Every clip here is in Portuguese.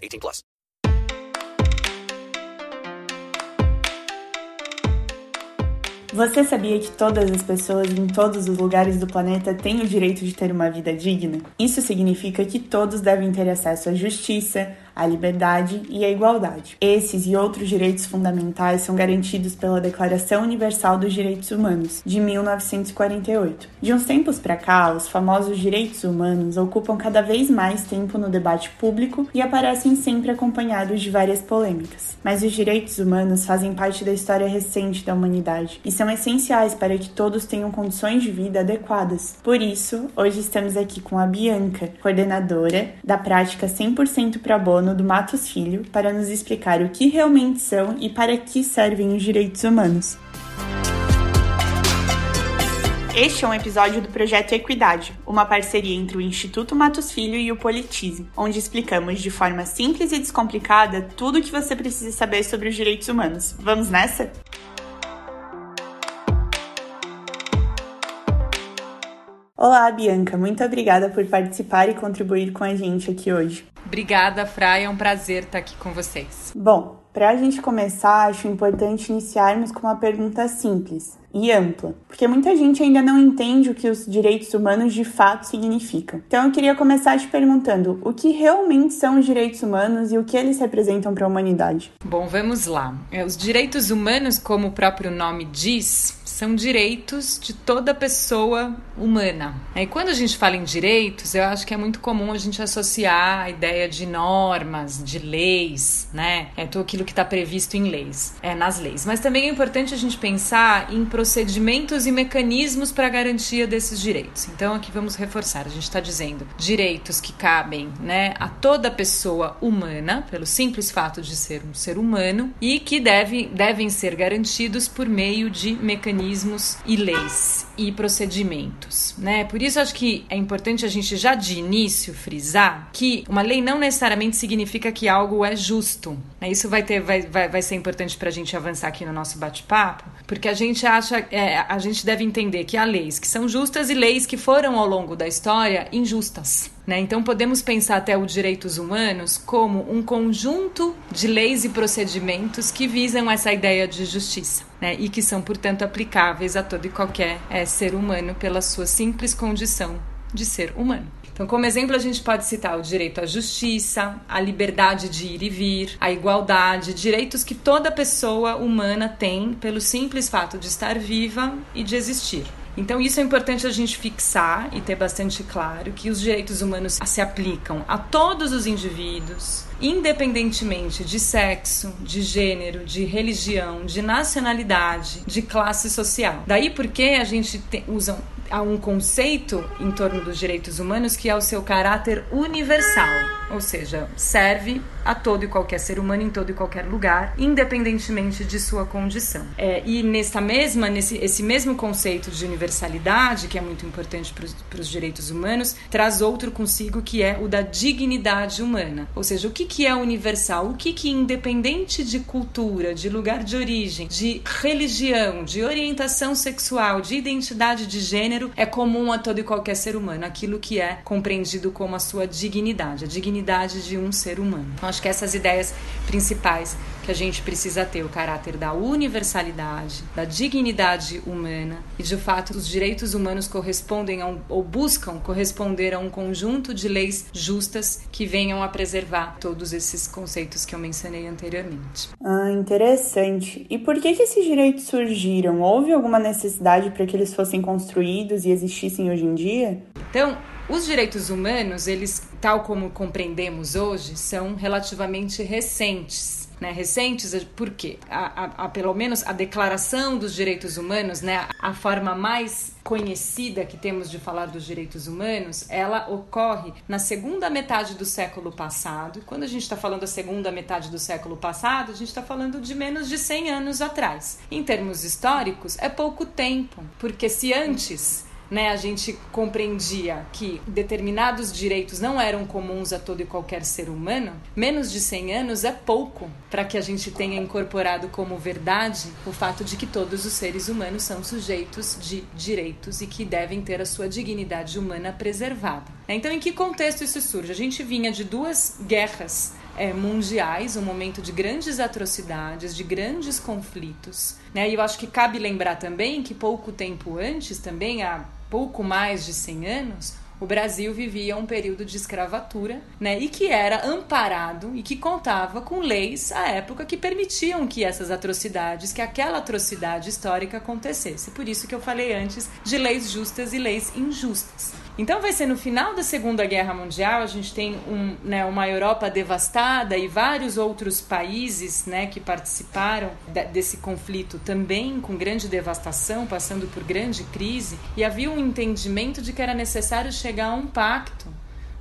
18 plus. Você sabia que todas as pessoas em todos os lugares do planeta têm o direito de ter uma vida digna? Isso significa que todos devem ter acesso à justiça, à liberdade e à igualdade. Esses e outros direitos fundamentais são garantidos pela Declaração Universal dos Direitos Humanos, de 1948. De uns tempos para cá, os famosos direitos humanos ocupam cada vez mais tempo no debate público e aparecem sempre acompanhados de várias polêmicas. Mas os direitos humanos fazem parte da história recente da humanidade e são essenciais para que todos tenham condições de vida adequadas. Por isso, hoje estamos aqui com a Bianca, coordenadora da prática 100% pro bono do Matos Filho, para nos explicar o que realmente são e para que servem os direitos humanos. Este é um episódio do Projeto Equidade, uma parceria entre o Instituto Matos Filho e o Politize, onde explicamos de forma simples e descomplicada tudo o que você precisa saber sobre os direitos humanos. Vamos nessa? Olá, Bianca, muito obrigada por participar e contribuir com a gente aqui hoje. Obrigada, Fraia, é um prazer estar aqui com vocês. Bom, para a gente começar, acho importante iniciarmos com uma pergunta simples e ampla, porque muita gente ainda não entende o que os direitos humanos de fato significam. Então eu queria começar te perguntando o que realmente são os direitos humanos e o que eles representam para a humanidade. Bom, vamos lá. É, os direitos humanos, como o próprio nome diz, são direitos de toda pessoa humana. E quando a gente fala em direitos, eu acho que é muito comum a gente associar a ideia de normas, de leis, né? É tudo aquilo que está previsto em leis, é nas leis. Mas também é importante a gente pensar em procedimentos e mecanismos para garantia desses direitos. Então aqui vamos reforçar. A gente está dizendo direitos que cabem, né, a toda pessoa humana pelo simples fato de ser um ser humano e que deve, devem ser garantidos por meio de mecanismos mecanismos e leis e procedimentos, né? Por isso acho que é importante a gente já de início frisar que uma lei não necessariamente significa que algo é justo. Né? Isso vai ter, vai, vai, vai ser importante para a gente avançar aqui no nosso bate-papo, porque a gente acha, é, a gente deve entender que há leis que são justas e leis que foram ao longo da história injustas. Né? Então podemos pensar até os direitos humanos como um conjunto de leis e procedimentos que visam essa ideia de justiça. Né, e que são, portanto, aplicáveis a todo e qualquer é, ser humano pela sua simples condição de ser humano. Então, como exemplo, a gente pode citar o direito à justiça, a liberdade de ir e vir, a igualdade, direitos que toda pessoa humana tem pelo simples fato de estar viva e de existir. Então, isso é importante a gente fixar e ter bastante claro que os direitos humanos se aplicam a todos os indivíduos, independentemente de sexo, de gênero, de religião, de nacionalidade, de classe social. Daí porque a gente te, usa há um conceito em torno dos direitos humanos que é o seu caráter universal, ou seja, serve a todo e qualquer ser humano em todo e qualquer lugar, independentemente de sua condição. É, e nessa mesma, nesse esse mesmo conceito de universalidade, que é muito importante para os direitos humanos, traz outro consigo que é o da dignidade humana. Ou seja, o que, que é universal? O que, que independente de cultura, de lugar de origem, de religião, de orientação sexual, de identidade de gênero, é comum a todo e qualquer ser humano, aquilo que é compreendido como a sua dignidade, a dignidade de um ser humano. Então, acho que essas ideias principais que a gente precisa ter o caráter da universalidade, da dignidade humana e de fato os direitos humanos correspondem um, ou buscam corresponder a um conjunto de leis justas que venham a preservar todos esses conceitos que eu mencionei anteriormente. Ah, interessante. E por que, que esses direitos surgiram? Houve alguma necessidade para que eles fossem construídos e existissem hoje em dia? Então, os direitos humanos, eles, tal como compreendemos hoje, são relativamente recentes né, recentes, por quê? A, a, a, pelo menos a Declaração dos Direitos Humanos, né, a forma mais conhecida que temos de falar dos direitos humanos, ela ocorre na segunda metade do século passado. Quando a gente está falando da segunda metade do século passado, a gente está falando de menos de 100 anos atrás. Em termos históricos, é pouco tempo, porque se antes né, a gente compreendia que determinados direitos não eram comuns a todo e qualquer ser humano, menos de 100 anos é pouco para que a gente tenha incorporado como verdade o fato de que todos os seres humanos são sujeitos de direitos e que devem ter a sua dignidade humana preservada. Então, em que contexto isso surge? A gente vinha de duas guerras é, mundiais, um momento de grandes atrocidades, de grandes conflitos. Né? E eu acho que cabe lembrar também que pouco tempo antes, também há pouco mais de 100 anos, o Brasil vivia um período de escravatura, né, e que era amparado e que contava com leis à época que permitiam que essas atrocidades, que aquela atrocidade histórica acontecesse. Por isso que eu falei antes de leis justas e leis injustas. Então vai ser no final da Segunda Guerra Mundial, a gente tem um, né, uma Europa devastada e vários outros países né, que participaram desse conflito também com grande devastação, passando por grande crise, e havia um entendimento de que era necessário chegar a um pacto,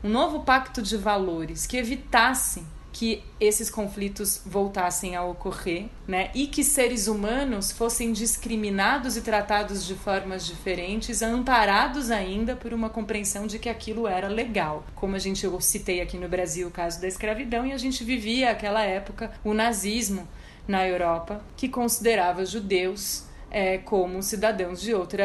um novo pacto de valores que evitasse que esses conflitos voltassem a ocorrer, né? E que seres humanos fossem discriminados e tratados de formas diferentes, amparados ainda por uma compreensão de que aquilo era legal. Como a gente eu citei aqui no Brasil o caso da escravidão e a gente vivia aquela época o nazismo na Europa, que considerava judeus é, como cidadãos de outra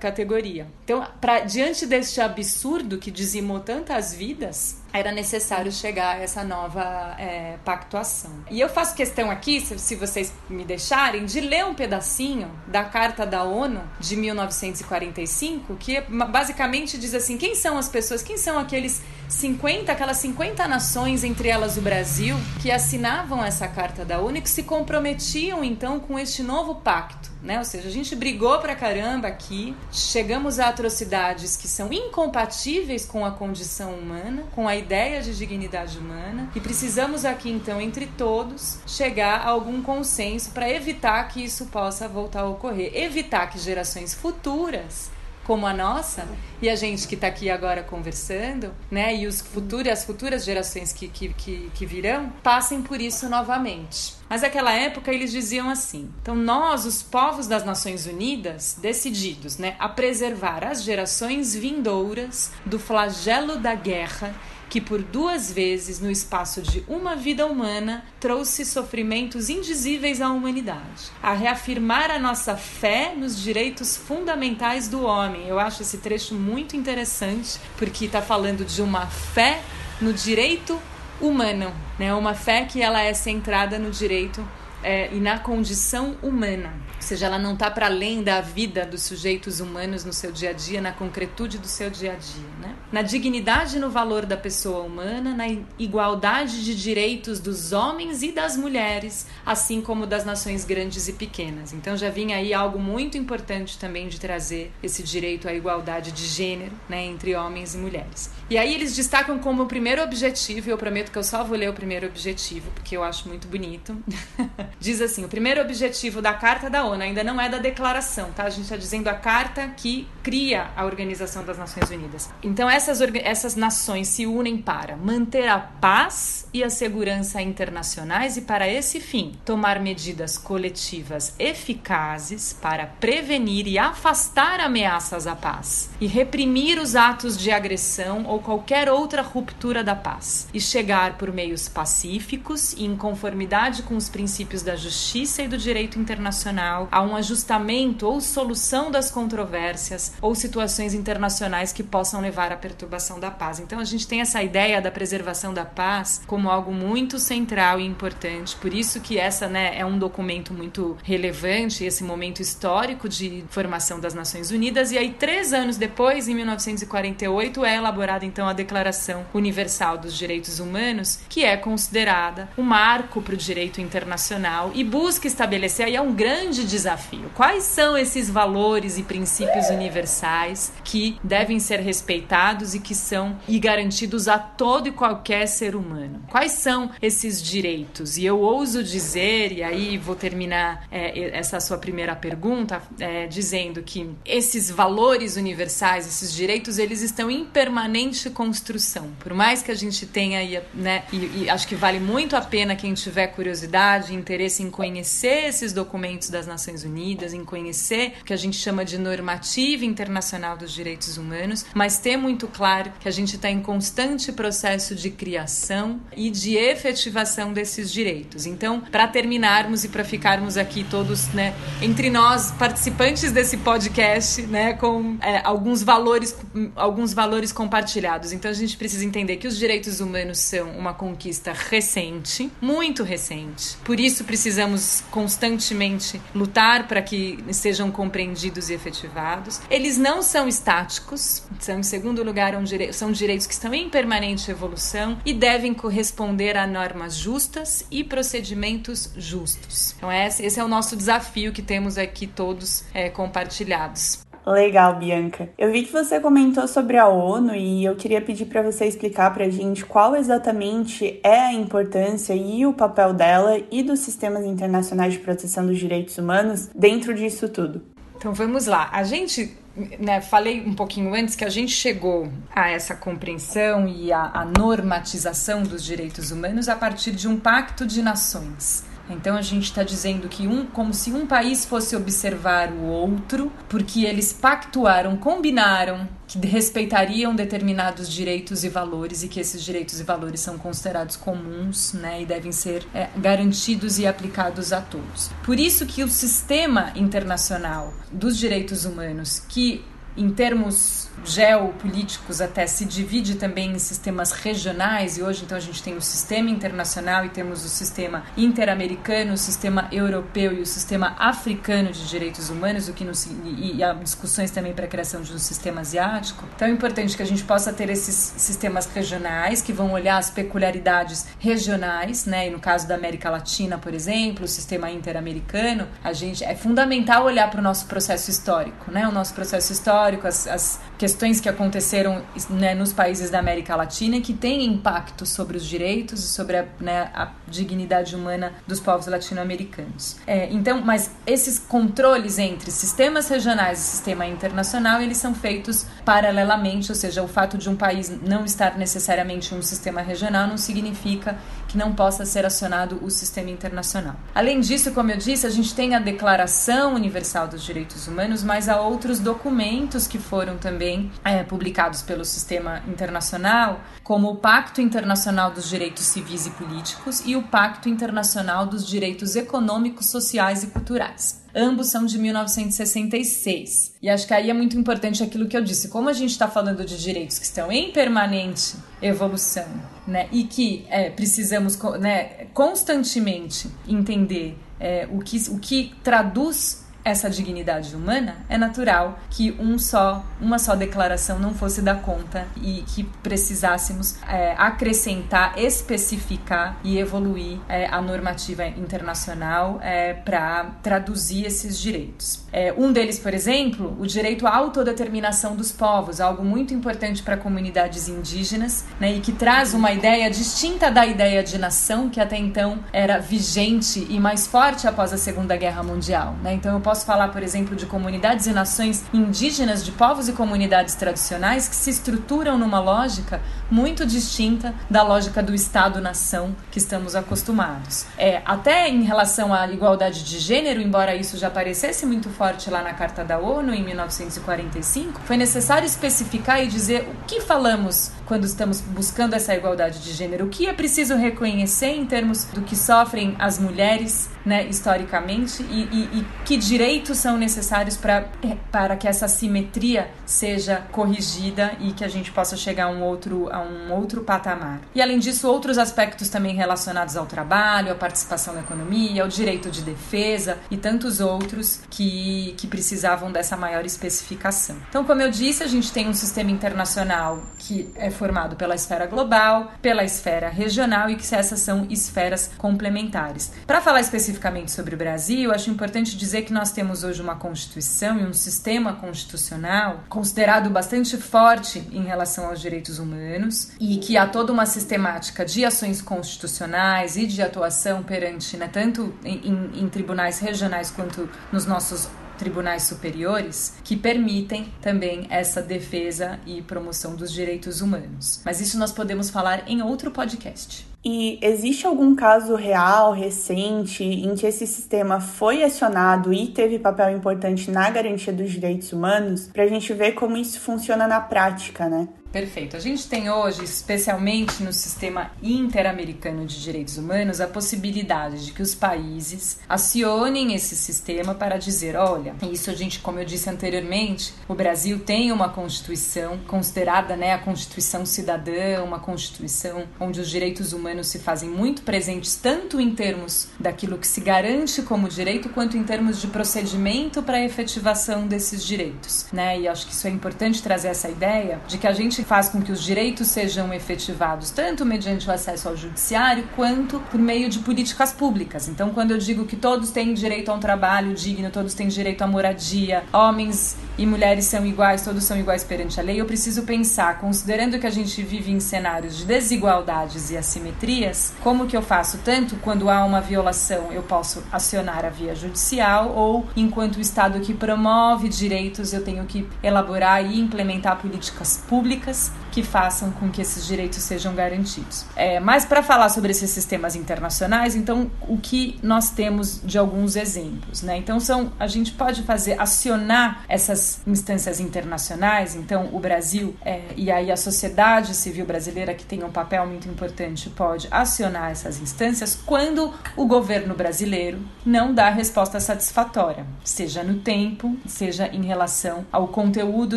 categoria. Então, pra, diante deste absurdo que dizimou tantas vidas, era necessário chegar a essa nova é, pactuação. E eu faço questão aqui, se, se, vocês me deixarem, de ler um pedacinho da Carta da ONU de 1945, que basicamente diz assim: quem são as pessoas, quem são aqueles 50, aquelas 50 nações, entre elas o Brasil, que assinavam essa Carta da ONU e que se comprometiam então com este novo pacto. Né? Ou seja, a gente brigou pra caramba aqui, chegamos a atrocidades que são incompatíveis com a condição humana, com a ideia de dignidade humana, e precisamos aqui então, entre todos, chegar a algum consenso para evitar que isso possa voltar a ocorrer, evitar que gerações futuras como a nossa, e a gente que está aqui agora conversando, né, e os futuros, as futuras gerações que, que, que, que virão, passem por isso novamente. Mas naquela época eles diziam assim: então nós, os povos das Nações Unidas, decididos né, a preservar as gerações vindouras do flagelo da guerra que por duas vezes no espaço de uma vida humana trouxe sofrimentos indizíveis à humanidade, a reafirmar a nossa fé nos direitos fundamentais do homem. Eu acho esse trecho muito interessante porque está falando de uma fé no direito humano, né? Uma fé que ela é centrada no direito é, e na condição humana. Ou seja, ela não está para além da vida dos sujeitos humanos no seu dia a dia, na concretude do seu dia a dia. Né? Na dignidade e no valor da pessoa humana, na igualdade de direitos dos homens e das mulheres, assim como das nações grandes e pequenas. Então já vinha aí algo muito importante também de trazer esse direito à igualdade de gênero né, entre homens e mulheres. E aí eles destacam como o primeiro objetivo, e eu prometo que eu só vou ler o primeiro objetivo, porque eu acho muito bonito. Diz assim: o primeiro objetivo da Carta da ONU ainda não é da declaração, tá? A gente está dizendo a carta que cria a Organização das Nações Unidas. Então, essas, essas nações se unem para manter a paz e a segurança internacionais e, para esse fim, tomar medidas coletivas eficazes para prevenir e afastar ameaças à paz e reprimir os atos de agressão ou qualquer outra ruptura da paz e chegar por meios pacíficos e em conformidade com os princípios princípios da justiça e do direito internacional, a um ajustamento ou solução das controvérsias ou situações internacionais que possam levar à perturbação da paz. Então a gente tem essa ideia da preservação da paz como algo muito central e importante. Por isso que essa né, é um documento muito relevante, esse momento histórico de formação das Nações Unidas. E aí, três anos depois, em 1948, é elaborada então a Declaração Universal dos Direitos Humanos, que é considerada um marco para o direito internacional e busca estabelecer aí é um grande desafio. Quais são esses valores e princípios universais que devem ser respeitados e que são e garantidos a todo e qualquer ser humano? Quais são esses direitos? E eu ouso dizer, e aí vou terminar é, essa sua primeira pergunta, é, dizendo que esses valores universais, esses direitos, eles estão em permanente construção. Por mais que a gente tenha, né, e, e acho que vale muito a pena quem tiver curiosidade, interesse em conhecer esses documentos das Nações Unidas, em conhecer o que a gente chama de normativa internacional dos direitos humanos, mas ter muito claro que a gente está em constante processo de criação e de efetivação desses direitos. Então, para terminarmos e para ficarmos aqui todos, né, entre nós participantes desse podcast, né, com é, alguns valores, alguns valores compartilhados. Então, a gente precisa entender que os direitos humanos são uma conquista recente, muito recente. Por isso precisamos constantemente lutar para que sejam compreendidos e efetivados. Eles não são estáticos, são em segundo lugar um são direitos que estão em permanente evolução e devem corresponder a normas justas e procedimentos justos. Então esse, esse é o nosso desafio que temos aqui todos é, compartilhados. Legal, Bianca. Eu vi que você comentou sobre a ONU e eu queria pedir para você explicar para a gente qual exatamente é a importância e o papel dela e dos sistemas internacionais de proteção dos direitos humanos dentro disso tudo. Então vamos lá. A gente né, falei um pouquinho antes que a gente chegou a essa compreensão e a, a normatização dos direitos humanos a partir de um pacto de nações. Então a gente está dizendo que um, como se um país fosse observar o outro, porque eles pactuaram, combinaram que respeitariam determinados direitos e valores e que esses direitos e valores são considerados comuns, né, e devem ser é, garantidos e aplicados a todos. Por isso que o sistema internacional dos direitos humanos, que em termos geopolíticos até se divide também em sistemas regionais e hoje então a gente tem o sistema internacional e temos o sistema interamericano, o sistema europeu e o sistema africano de direitos humanos, o que nos, e, e há discussões também para a criação de um sistema asiático. Então é importante que a gente possa ter esses sistemas regionais que vão olhar as peculiaridades regionais, né? E no caso da América Latina, por exemplo, o sistema interamericano, a gente é fundamental olhar para o nosso processo histórico, né? O nosso processo histórico, as, as questões que aconteceram né, nos países da América Latina e que têm impacto sobre os direitos e sobre a, né, a dignidade humana dos povos latino-americanos. É, então, mas esses controles entre sistemas regionais e sistema internacional, eles são feitos paralelamente, ou seja, o fato de um país não estar necessariamente em um sistema regional não significa que não possa ser acionado o sistema internacional. Além disso, como eu disse, a gente tem a Declaração Universal dos Direitos Humanos, mas há outros documentos que foram também é, publicados pelo sistema internacional, como o Pacto Internacional dos Direitos Civis e Políticos e o Pacto Internacional dos Direitos Econômicos, Sociais e Culturais. Ambos são de 1966. E acho que aí é muito importante aquilo que eu disse. Como a gente está falando de direitos que estão em permanente evolução, né? E que é, precisamos né, constantemente entender é, o, que, o que traduz essa dignidade humana, é natural que um só, uma só declaração não fosse dar conta e que precisássemos é, acrescentar, especificar e evoluir é, a normativa internacional é, para traduzir esses direitos. É, um deles, por exemplo, o direito à autodeterminação dos povos, algo muito importante para comunidades indígenas né, e que traz uma ideia distinta da ideia de nação que até então era vigente e mais forte após a Segunda Guerra Mundial. Né? Então eu posso falar, por exemplo, de comunidades e nações indígenas, de povos e comunidades tradicionais que se estruturam numa lógica muito distinta da lógica do Estado-nação que estamos acostumados. É, até em relação à igualdade de gênero, embora isso já parecesse muito forte lá na Carta da ONU em 1945, foi necessário especificar e dizer o que falamos quando estamos buscando essa igualdade de gênero? O que é preciso reconhecer em termos do que sofrem as mulheres, né, historicamente, e, e, e que direitos são necessários pra, para que essa simetria seja corrigida e que a gente possa chegar a um outro, a um outro patamar. E além disso, outros aspectos também relacionados ao trabalho, à participação na economia, ao direito de defesa e tantos outros que, que precisavam dessa maior especificação. Então, como eu disse, a gente tem um sistema internacional que é formado pela esfera global, pela esfera regional e que essas são esferas complementares. Para falar especificamente sobre o Brasil, acho importante dizer que nós temos hoje uma Constituição e um sistema constitucional considerado bastante forte em relação aos direitos humanos e que há toda uma sistemática de ações constitucionais e de atuação perante, né, tanto em, em, tribunais regionais quanto nos nossos tribunais superiores que permitem também essa defesa e promoção dos direitos humanos. Mas isso nós podemos falar em outro podcast. E existe algum caso real, recente, em que esse sistema foi acionado e teve papel importante na garantia dos direitos humanos, para a gente ver como isso funciona na prática, né? Perfeito. A gente tem hoje, especialmente no sistema interamericano de direitos humanos, a possibilidade de que os países acionem esse sistema para dizer: olha, isso a gente, como eu disse anteriormente, o Brasil tem uma constituição considerada né, a Constituição Cidadã, uma constituição onde os direitos humanos se fazem muito presentes, tanto em termos daquilo que se garante como direito, quanto em termos de procedimento para a efetivação desses direitos. Né? E acho que isso é importante trazer essa ideia de que a gente faz com que os direitos sejam efetivados tanto mediante o acesso ao judiciário quanto por meio de políticas públicas. Então, quando eu digo que todos têm direito a um trabalho digno, todos têm direito à moradia, homens e mulheres são iguais, todos são iguais perante a lei, eu preciso pensar, considerando que a gente vive em cenários de desigualdades e assimetrias, como que eu faço tanto quando há uma violação, eu posso acionar a via judicial ou enquanto o Estado que promove direitos, eu tenho que elaborar e implementar políticas públicas que façam com que esses direitos sejam garantidos. É, mas para falar sobre esses sistemas internacionais, então o que nós temos de alguns exemplos, né? Então são a gente pode fazer acionar essas instâncias internacionais. Então o Brasil é, e aí a sociedade civil brasileira que tem um papel muito importante pode acionar essas instâncias quando o governo brasileiro não dá resposta satisfatória, seja no tempo, seja em relação ao conteúdo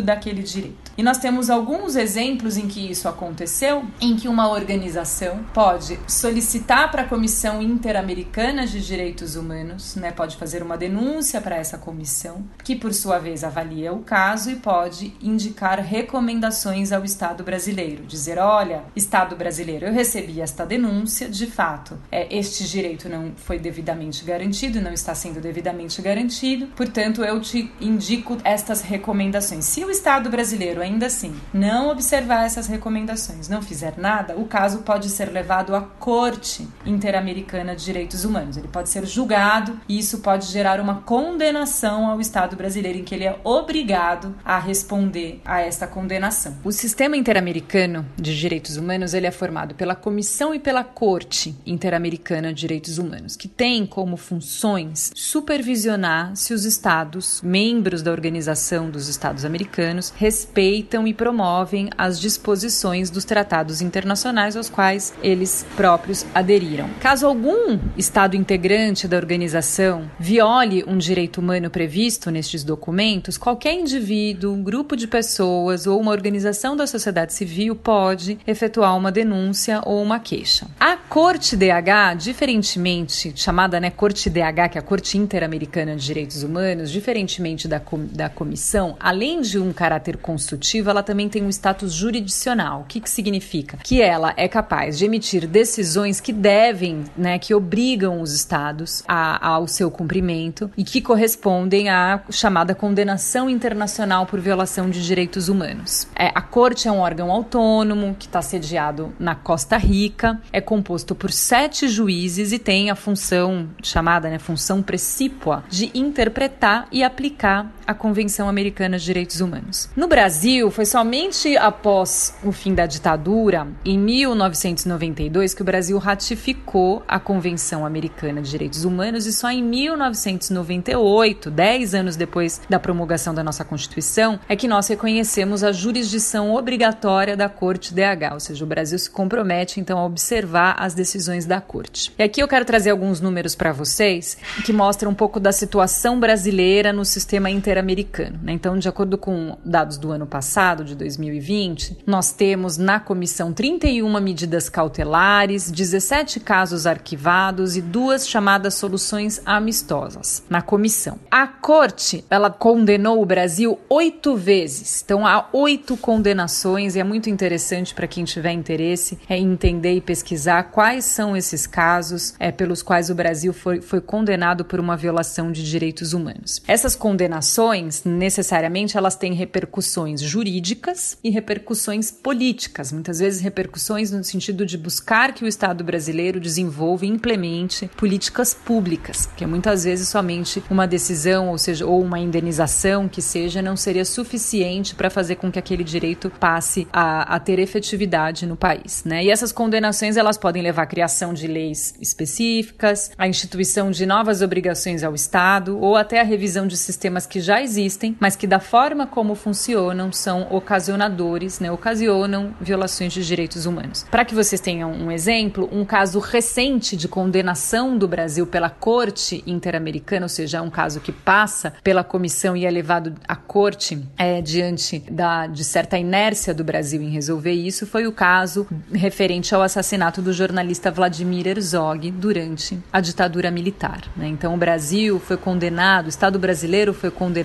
daquele direito. E nós temos alguns exemplos em que isso aconteceu, em que uma organização pode solicitar para a Comissão Interamericana de Direitos Humanos, né, pode fazer uma denúncia para essa comissão, que por sua vez avalia o caso e pode indicar recomendações ao Estado brasileiro, dizer, olha, Estado brasileiro, eu recebi esta denúncia, de fato, é, este direito não foi devidamente garantido, não está sendo devidamente garantido, portanto, eu te indico estas recomendações. Se o Estado brasileiro ainda assim não observar essas recomendações, não fizer nada, o caso pode ser levado à Corte Interamericana de Direitos Humanos. Ele pode ser julgado e isso pode gerar uma condenação ao Estado brasileiro, em que ele é obrigado a responder a esta condenação. O sistema interamericano de direitos humanos ele é formado pela Comissão e pela Corte Interamericana de Direitos Humanos, que tem como funções supervisionar se os Estados, membros da Organização dos Estados Americanos, respeitam e promovem as disposições dos tratados internacionais aos quais eles próprios aderiram. Caso algum Estado integrante da organização viole um direito humano previsto nestes documentos, qualquer indivíduo, um grupo de pessoas ou uma organização da sociedade civil pode efetuar uma denúncia ou uma queixa. A Corte DH, diferentemente chamada né, Corte DH, que é a Corte Interamericana de Direitos Humanos, diferentemente da, com, da comissão, além de um caráter consultivo, ela também tem um status jurídico jurisdicional. O que, que significa? Que ela é capaz de emitir decisões que devem, né, que obrigam os estados a, ao seu cumprimento e que correspondem à chamada condenação internacional por violação de direitos humanos. É, a corte é um órgão autônomo que está sediado na Costa Rica, é composto por sete juízes e tem a função chamada né, função precípua de interpretar e aplicar a Convenção Americana de Direitos Humanos. No Brasil, foi somente após o fim da ditadura, em 1992, que o Brasil ratificou a Convenção Americana de Direitos Humanos e só em 1998, 10 anos depois da promulgação da nossa Constituição, é que nós reconhecemos a jurisdição obrigatória da Corte DH, ou seja, o Brasil se compromete então a observar as decisões da Corte. E aqui eu quero trazer alguns números para vocês que mostram um pouco da situação brasileira no sistema interamericano. Né? Então, de acordo com dados do ano passado, de 2020, nós temos na comissão 31 medidas cautelares, 17 casos arquivados e duas chamadas soluções amistosas na comissão. A Corte, ela condenou o Brasil oito vezes. Então, há oito condenações e é muito interessante para quem tiver interesse é entender e pesquisar quais são esses casos é, pelos quais o Brasil foi, foi condenado por uma violação de direitos humanos. Essas condenações, necessariamente, elas têm repercussões jurídicas e repercussões políticas, muitas vezes repercussões no sentido de buscar que o Estado brasileiro desenvolva e implemente políticas públicas, porque muitas vezes somente uma decisão, ou seja, ou uma indenização que seja, não seria suficiente para fazer com que aquele direito passe a, a ter efetividade no país, né? E essas condenações elas podem levar à criação de leis específicas, à instituição de novas obrigações ao Estado ou até a revisão de sistemas que já existem, mas que da forma como funcionam são ocasionadores, né? Ocasionam violações de direitos humanos. Para que vocês tenham um exemplo, um caso recente de condenação do Brasil pela Corte Interamericana, ou seja, é um caso que passa pela comissão e é levado à corte é, diante da, de certa inércia do Brasil em resolver isso, foi o caso referente ao assassinato do jornalista Vladimir Herzog durante a ditadura militar. Né? Então, o Brasil foi condenado, o Estado brasileiro foi condenado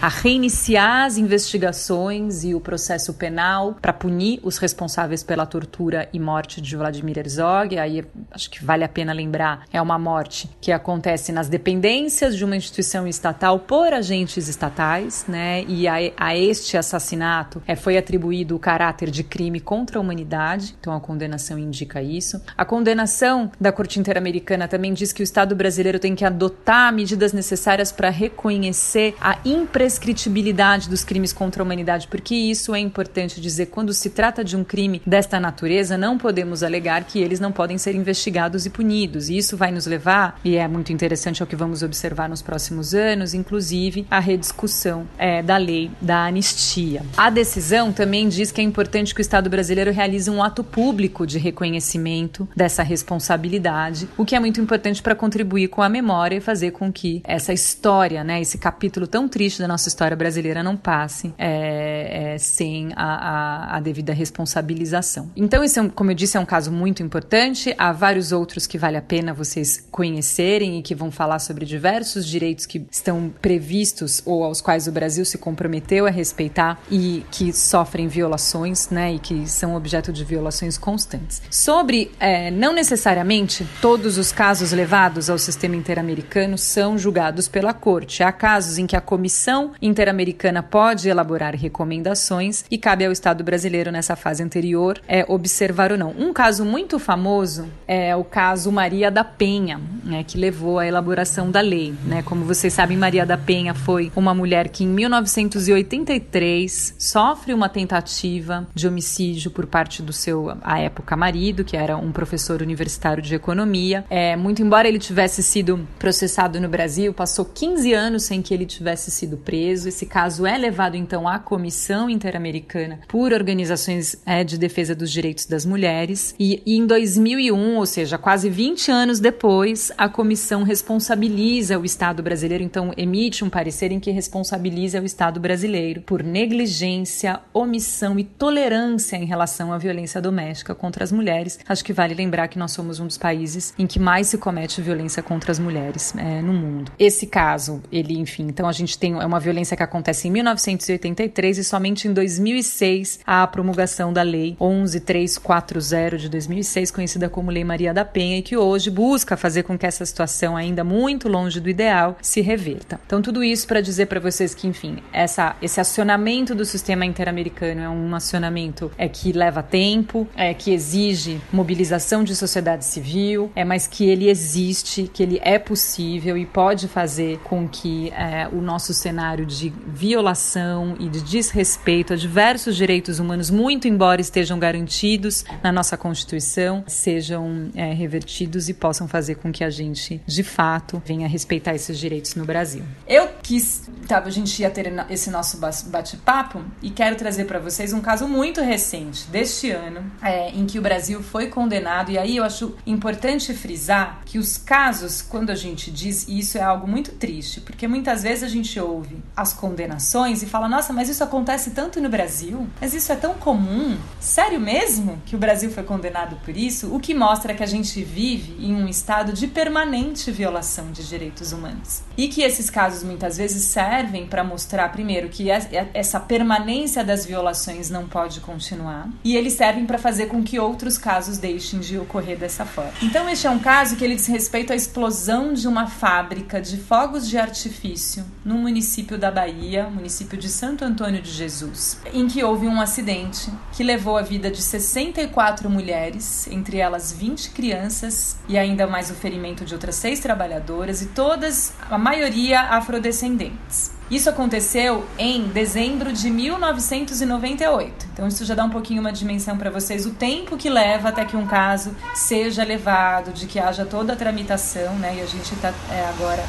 a reiniciar as investigações e o processo penal para punir os responsáveis pela tortura e morte de Vladimir Herzog. Aí acho que vale a pena lembrar, é uma morte que acontece nas dependências de uma instituição estatal por agentes estatais, né? E a, a este assassinato é, foi atribuído o caráter de crime contra a humanidade, então a condenação indica isso. A condenação da Corte Interamericana também diz que o Estado brasileiro tem que adotar medidas necessárias para reconhecer a imprescritibilidade dos crimes contra a humanidade, porque isso é importante dizer. Quando se trata de um crime desta natureza, não podemos alegar que eles não podem ser investigados e punidos. E isso vai nos levar, e é muito interessante ao que vamos observar nos próximos anos, inclusive a rediscussão é, da lei da anistia. A decisão também diz que é importante que o Estado brasileiro realize um ato público de reconhecimento dessa responsabilidade, o que é muito importante para contribuir com a memória e fazer com que essa história, né, esse capítulo tão triste da nossa história brasileira não passe é, é, sem a, a, a, devida responsabilização. Então, esse é um, como eu disse, é um caso muito importante. Há vários outros que vale a pena vocês conhecerem e que vão falar sobre diversos direitos que estão previstos ou aos quais o Brasil se comprometeu a respeitar e que sofrem violações, né, e que são objeto de violações constantes. Sobre, é, não necessariamente todos os casos levados ao sistema interamericano são julgados pela Corte. Há casos em que a Comissão Interamericana pode elaborar recomendações e cabe ao Estado brasileiro nessa fase anterior é, observar ou não. Um caso muito famoso é o caso Maria da Penha, né, que levou à elaboração da lei. Né? Como vocês sabem, Maria da Penha foi uma mulher que em 1983 sofre uma tentativa de homicídio por parte do seu, à época, marido, que era um professor universitário de economia. É, muito embora ele tivesse sido processado no Brasil, passou 15 anos sem que ele tivesse sido preso. Esse caso é levado então à Comissão Interamericana por organizações é, de defesa dos direitos das mulheres. E, e em 2001, ou seja, quase 20 anos depois, a comissão responsabiliza o Estado brasileiro, então emite um parecer em que responsabiliza o Estado brasileiro por negligência, omissão e tolerância em relação à violência doméstica contra as mulheres. Acho que vale lembrar que nós somos um dos países em que mais se comete violência contra as mulheres é, no mundo. Esse caso, ele, enfim, então a gente tem é uma violência que acontece em 1983 e somente em 2006 há a promulgação da lei 11340 de 2006, conhecida como Lei Maria da Penha, e que hoje busca fazer com que essa situação ainda muito longe do ideal se reverta. Então tudo isso para dizer para vocês que, enfim, essa, esse acionamento do sistema interamericano é um acionamento é que leva tempo, é que exige mobilização de sociedade civil, é mas que ele existe, que ele é possível e pode fazer com que é, o nosso cenário de violação e de desrespeito a diversos direitos direitos humanos, muito embora estejam garantidos na nossa Constituição, sejam é, revertidos e possam fazer com que a gente, de fato, venha respeitar esses direitos no Brasil. Eu quis, tá, a gente ia ter esse nosso bate-papo e quero trazer para vocês um caso muito recente deste ano, é, em que o Brasil foi condenado. E aí eu acho importante frisar que os casos, quando a gente diz, e isso é algo muito triste, porque muitas vezes a gente ouve as condenações e fala, nossa, mas isso acontece tanto no Brasil, mas isso é tão comum. Sério mesmo que o Brasil foi condenado por isso? O que mostra que a gente vive em um estado de permanente violação de direitos humanos. E que esses casos muitas vezes servem para mostrar, primeiro, que essa permanência das violações não pode continuar, e eles servem para fazer com que outros casos deixem de ocorrer dessa forma. Então, este é um caso que ele diz respeito à explosão de uma fábrica de fogos de artifício no município da Bahia, município de Santo Antônio de Jesus, em que houve um acidente que levou a vida de 64 mulheres, entre elas 20 crianças e ainda mais o ferimento de outras seis trabalhadoras e todas, a maioria afrodescendentes. Isso aconteceu em dezembro de 1998. Então isso já dá um pouquinho uma dimensão para vocês o tempo que leva até que um caso seja levado, de que haja toda a tramitação, né? E a gente está é, agora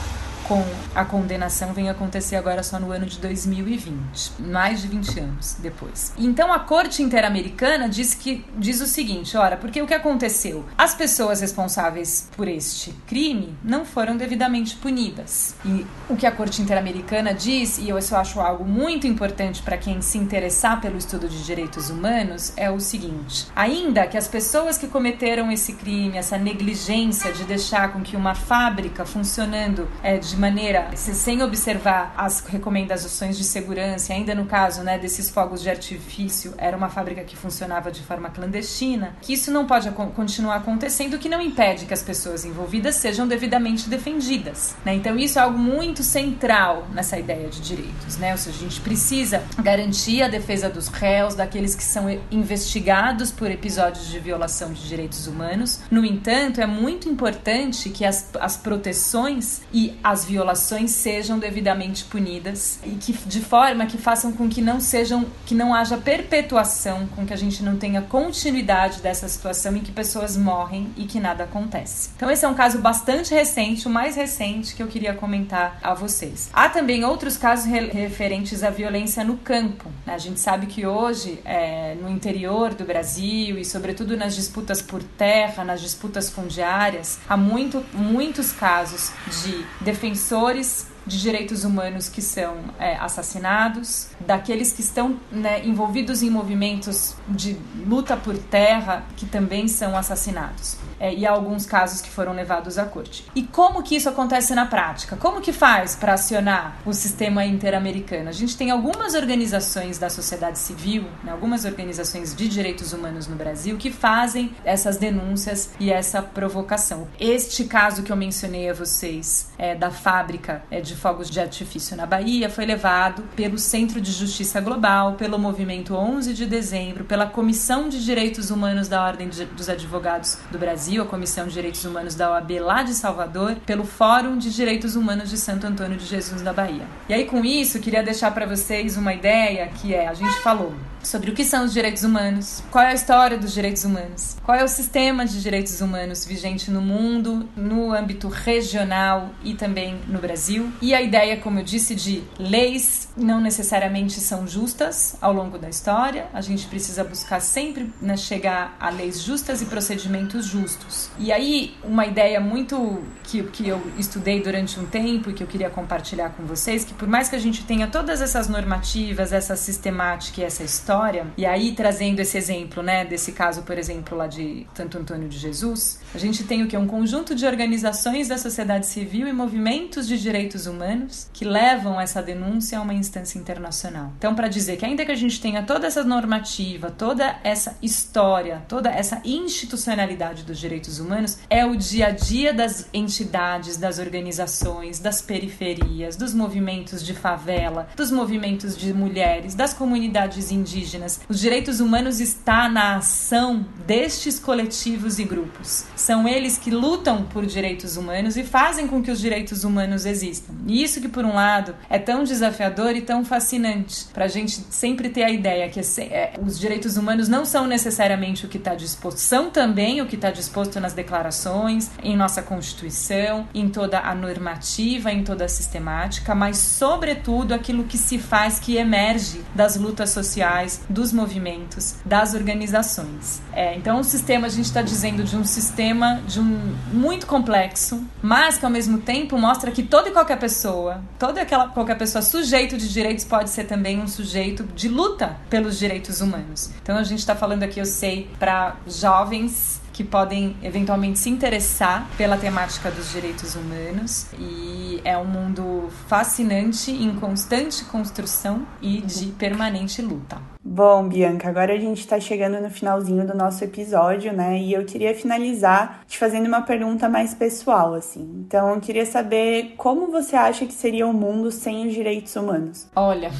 com a condenação vem acontecer agora só no ano de 2020, mais de 20 anos depois. Então a Corte Interamericana diz que diz o seguinte, ora, porque o que aconteceu? As pessoas responsáveis por este crime não foram devidamente punidas. E o que a Corte Interamericana diz, e eu acho algo muito importante para quem se interessar pelo estudo de direitos humanos, é o seguinte: ainda que as pessoas que cometeram esse crime, essa negligência de deixar com que uma fábrica funcionando é, de de maneira sem observar as recomendações de segurança, ainda no caso né, desses fogos de artifício, era uma fábrica que funcionava de forma clandestina, que isso não pode continuar acontecendo, que não impede que as pessoas envolvidas sejam devidamente defendidas. Né? Então, isso é algo muito central nessa ideia de direitos. Né? Ou seja, a gente precisa garantir a defesa dos réus, daqueles que são investigados por episódios de violação de direitos humanos. No entanto, é muito importante que as, as proteções e as violações sejam devidamente punidas e que de forma que façam com que não sejam que não haja perpetuação, com que a gente não tenha continuidade dessa situação em que pessoas morrem e que nada acontece. Então esse é um caso bastante recente, o mais recente que eu queria comentar a vocês. Há também outros casos re referentes à violência no campo. A gente sabe que hoje é, no interior do Brasil e sobretudo nas disputas por terra, nas disputas fundiárias, há muito, muitos casos de defensores defensores de direitos humanos que são é, assassinados, daqueles que estão né, envolvidos em movimentos de luta por terra que também são assassinados. É, e há alguns casos que foram levados à corte. E como que isso acontece na prática? Como que faz para acionar o sistema interamericano? A gente tem algumas organizações da sociedade civil, né, algumas organizações de direitos humanos no Brasil que fazem essas denúncias e essa provocação. Este caso que eu mencionei a vocês é, da fábrica é, de fogos de artifício na Bahia foi levado pelo Centro de Justiça Global, pelo Movimento 11 de Dezembro, pela Comissão de Direitos Humanos da Ordem dos Advogados do Brasil, a Comissão de Direitos Humanos da OAB lá de Salvador, pelo Fórum de Direitos Humanos de Santo Antônio de Jesus da Bahia. E aí com isso, queria deixar para vocês uma ideia que é, a gente falou sobre o que são os direitos humanos, qual é a história dos direitos humanos, qual é o sistema de direitos humanos vigente no mundo, no âmbito regional e também no Brasil. E a ideia, como eu disse, de leis não necessariamente são justas ao longo da história. A gente precisa buscar sempre né, chegar a leis justas e procedimentos justos. E aí, uma ideia muito que, que eu estudei durante um tempo e que eu queria compartilhar com vocês, que por mais que a gente tenha todas essas normativas, essa sistemática e essa história, história, e aí trazendo esse exemplo, né, desse caso, por exemplo, lá de Santo Antônio de Jesus, a gente tem o que? Um conjunto de organizações da sociedade civil e movimentos de direitos humanos que levam essa denúncia a uma instância internacional. Então, para dizer que ainda que a gente tenha toda essa normativa, toda essa história, toda essa institucionalidade dos direitos humanos, é o dia a dia das entidades, das organizações, das periferias, dos movimentos de favela, dos movimentos de mulheres, das comunidades indígenas indígenas. Os direitos humanos está na ação destes coletivos e grupos. São eles que lutam por direitos humanos e fazem com que os direitos humanos existam. E isso que, por um lado, é tão desafiador e tão fascinante para a gente sempre ter a ideia que é, os direitos humanos não são necessariamente o que está disposto, são também o que está disposto nas declarações, em nossa Constituição, em toda a normativa, em toda a sistemática, mas, sobretudo, aquilo que se faz que emerge das lutas sociais, dos movimentos, das organizações. É, então, o sistema, a gente está dizendo de um sistema de um muito complexo, mas que ao mesmo tempo mostra que toda e qualquer pessoa, toda aquela qualquer pessoa sujeito de direitos pode ser também um sujeito de luta pelos direitos humanos. Então, a gente está falando aqui, eu sei, para jovens que podem eventualmente se interessar pela temática dos direitos humanos e é um mundo fascinante em constante construção e de permanente luta. Bom, Bianca, agora a gente está chegando no finalzinho do nosso episódio, né? E eu queria finalizar te fazendo uma pergunta mais pessoal, assim. Então, eu queria saber como você acha que seria o um mundo sem os direitos humanos? Olha,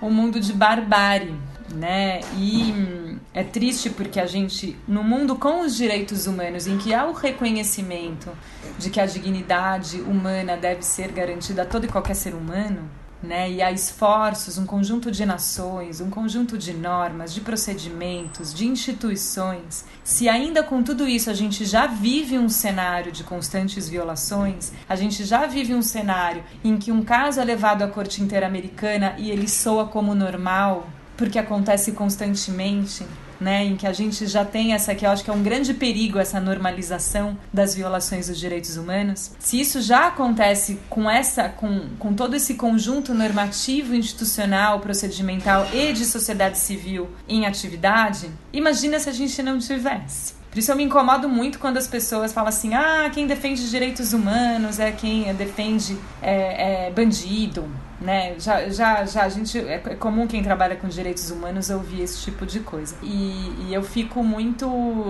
um mundo de barbárie, né? E é triste porque a gente, no mundo com os direitos humanos, em que há o reconhecimento de que a dignidade humana deve ser garantida a todo e qualquer ser humano, né? E há esforços, um conjunto de nações, um conjunto de normas, de procedimentos, de instituições. Se ainda com tudo isso a gente já vive um cenário de constantes violações, a gente já vive um cenário em que um caso é levado à corte interamericana e ele soa como normal, porque acontece constantemente, né, em que a gente já tem essa que eu acho que é um grande perigo essa normalização das violações dos direitos humanos. Se isso já acontece com essa com, com todo esse conjunto normativo, institucional, procedimental e de sociedade civil em atividade, imagina se a gente não tivesse. Por isso eu me incomodo muito quando as pessoas falam assim: ah, quem defende direitos humanos é quem defende é, é bandido, né? Já, já, já a gente é, é comum quem trabalha com direitos humanos ouvir esse tipo de coisa. E, e eu fico muito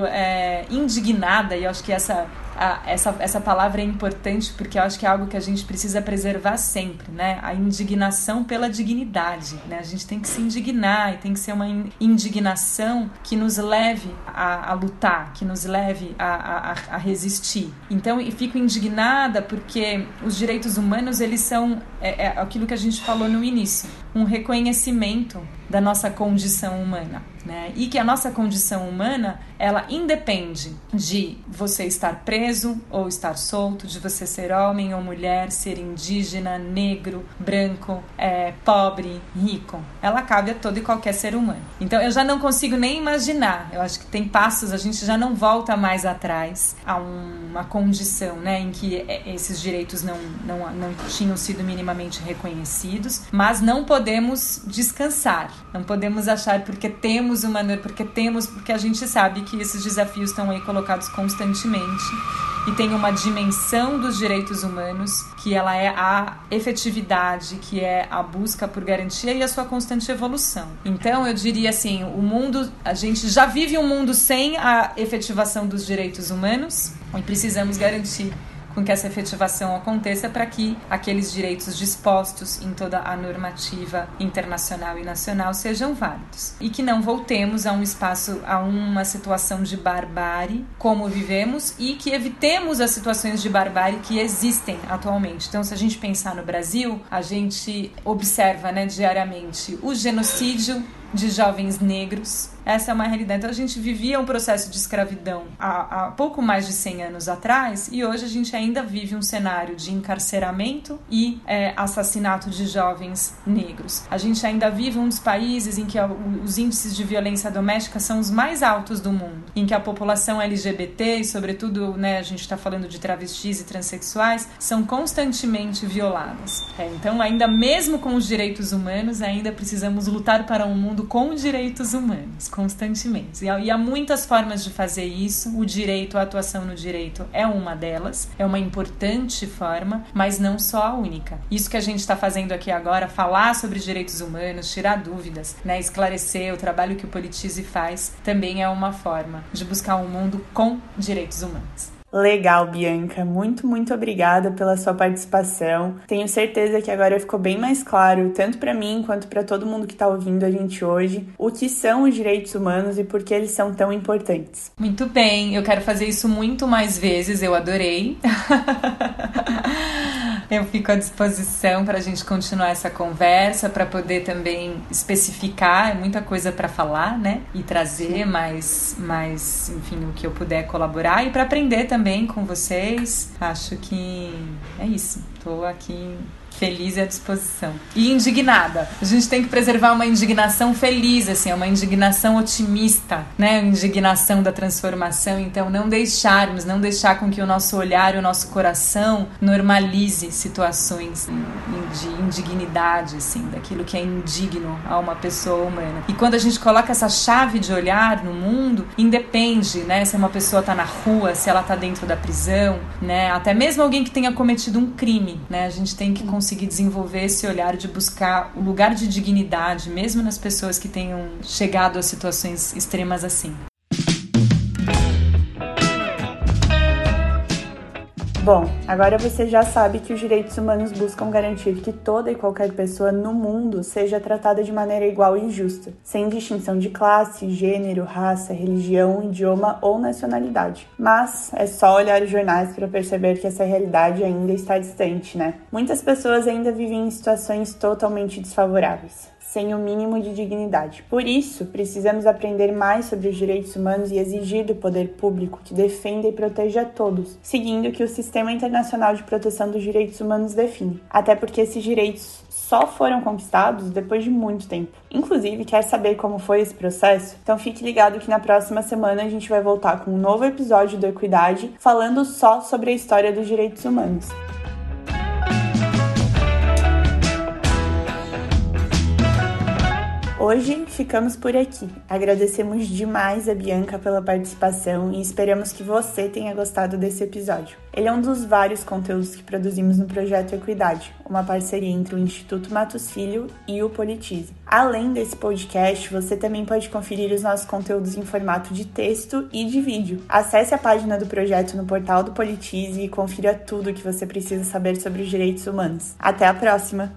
é, indignada e eu acho que essa a, essa, essa palavra é importante porque eu acho que é algo que a gente precisa preservar sempre, né? A indignação pela dignidade, né? A gente tem que se indignar e tem que ser uma indignação que nos leve a, a lutar, que nos leve a, a, a resistir. Então, e fico indignada porque os direitos humanos, eles são é, é aquilo que a gente falou no início, um reconhecimento da nossa condição humana, né? E que a nossa condição humana, ela independe de você estar preso ou estar solto, de você ser homem ou mulher, ser indígena, negro, branco, é, pobre, rico. Ela cabe a todo e qualquer ser humano. Então eu já não consigo nem imaginar. Eu acho que tem passos, a gente já não volta mais atrás a uma condição, né, em que é, esses direitos não, não, não tinham sido minimamente reconhecidos, mas não podemos descansar não podemos achar porque temos uma porque temos porque a gente sabe que esses desafios estão aí colocados constantemente e tem uma dimensão dos direitos humanos que ela é a efetividade, que é a busca por garantia e a sua constante evolução. Então eu diria assim, o mundo, a gente já vive um mundo sem a efetivação dos direitos humanos e precisamos garantir com que essa efetivação aconteça para que aqueles direitos dispostos em toda a normativa internacional e nacional sejam válidos e que não voltemos a um espaço, a uma situação de barbárie como vivemos e que evitemos as situações de barbárie que existem atualmente. Então, se a gente pensar no Brasil, a gente observa né, diariamente o genocídio de jovens negros. Essa é uma realidade. Então a gente vivia um processo de escravidão há, há, pouco mais de 100 anos atrás e hoje a gente ainda vive um cenário de encarceramento e é, assassinato de jovens negros. A gente ainda vive um dos países em que os índices de violência doméstica são os mais altos do mundo, em que a população LGBT e sobretudo, né, a gente está falando de travestis e transexuais, são constantemente violadas. É, então ainda mesmo com os direitos humanos, ainda precisamos lutar para um mundo com direitos humanos, constantemente. E há muitas formas de fazer isso. O direito, a atuação no direito é uma delas, é uma importante forma, mas não só a única. Isso que a gente está fazendo aqui agora, falar sobre direitos humanos, tirar dúvidas, né, esclarecer o trabalho que o Politize faz, também é uma forma de buscar um mundo com direitos humanos. Legal, Bianca. Muito, muito obrigada pela sua participação. Tenho certeza que agora ficou bem mais claro, tanto para mim quanto para todo mundo que está ouvindo a gente hoje, o que são os direitos humanos e por que eles são tão importantes. Muito bem, eu quero fazer isso muito mais vezes, eu adorei. Eu fico à disposição para a gente continuar essa conversa, para poder também especificar, é muita coisa para falar, né? E trazer mais, mais, enfim, o que eu puder colaborar e para aprender também com vocês. Acho que é isso. Estou aqui feliz e à disposição. E indignada. A gente tem que preservar uma indignação feliz, assim, uma indignação otimista, né? Indignação da transformação. Então, não deixarmos, não deixar com que o nosso olhar o nosso coração normalize situações de indignidade, assim, daquilo que é indigno a uma pessoa humana. E quando a gente coloca essa chave de olhar no mundo, independe, né? Se uma pessoa tá na rua, se ela tá dentro da prisão, né? Até mesmo alguém que tenha cometido um crime, né? A gente tem que conseguir desenvolver esse olhar de buscar o lugar de dignidade, mesmo nas pessoas que tenham chegado a situações extremas assim. Bom, agora você já sabe que os direitos humanos buscam garantir que toda e qualquer pessoa no mundo seja tratada de maneira igual e justa, sem distinção de classe, gênero, raça, religião, idioma ou nacionalidade. Mas é só olhar os jornais para perceber que essa realidade ainda está distante, né? Muitas pessoas ainda vivem em situações totalmente desfavoráveis sem o mínimo de dignidade. Por isso, precisamos aprender mais sobre os direitos humanos e exigir do poder público que defenda e proteja todos, seguindo o que o Sistema Internacional de Proteção dos Direitos Humanos define. Até porque esses direitos só foram conquistados depois de muito tempo. Inclusive, quer saber como foi esse processo? Então fique ligado que na próxima semana a gente vai voltar com um novo episódio do Equidade, falando só sobre a história dos direitos humanos. Hoje ficamos por aqui. Agradecemos demais a Bianca pela participação e esperamos que você tenha gostado desse episódio. Ele é um dos vários conteúdos que produzimos no projeto Equidade, uma parceria entre o Instituto Matos Filho e o Politize. Além desse podcast, você também pode conferir os nossos conteúdos em formato de texto e de vídeo. Acesse a página do projeto no portal do Politize e confira tudo o que você precisa saber sobre os direitos humanos. Até a próxima!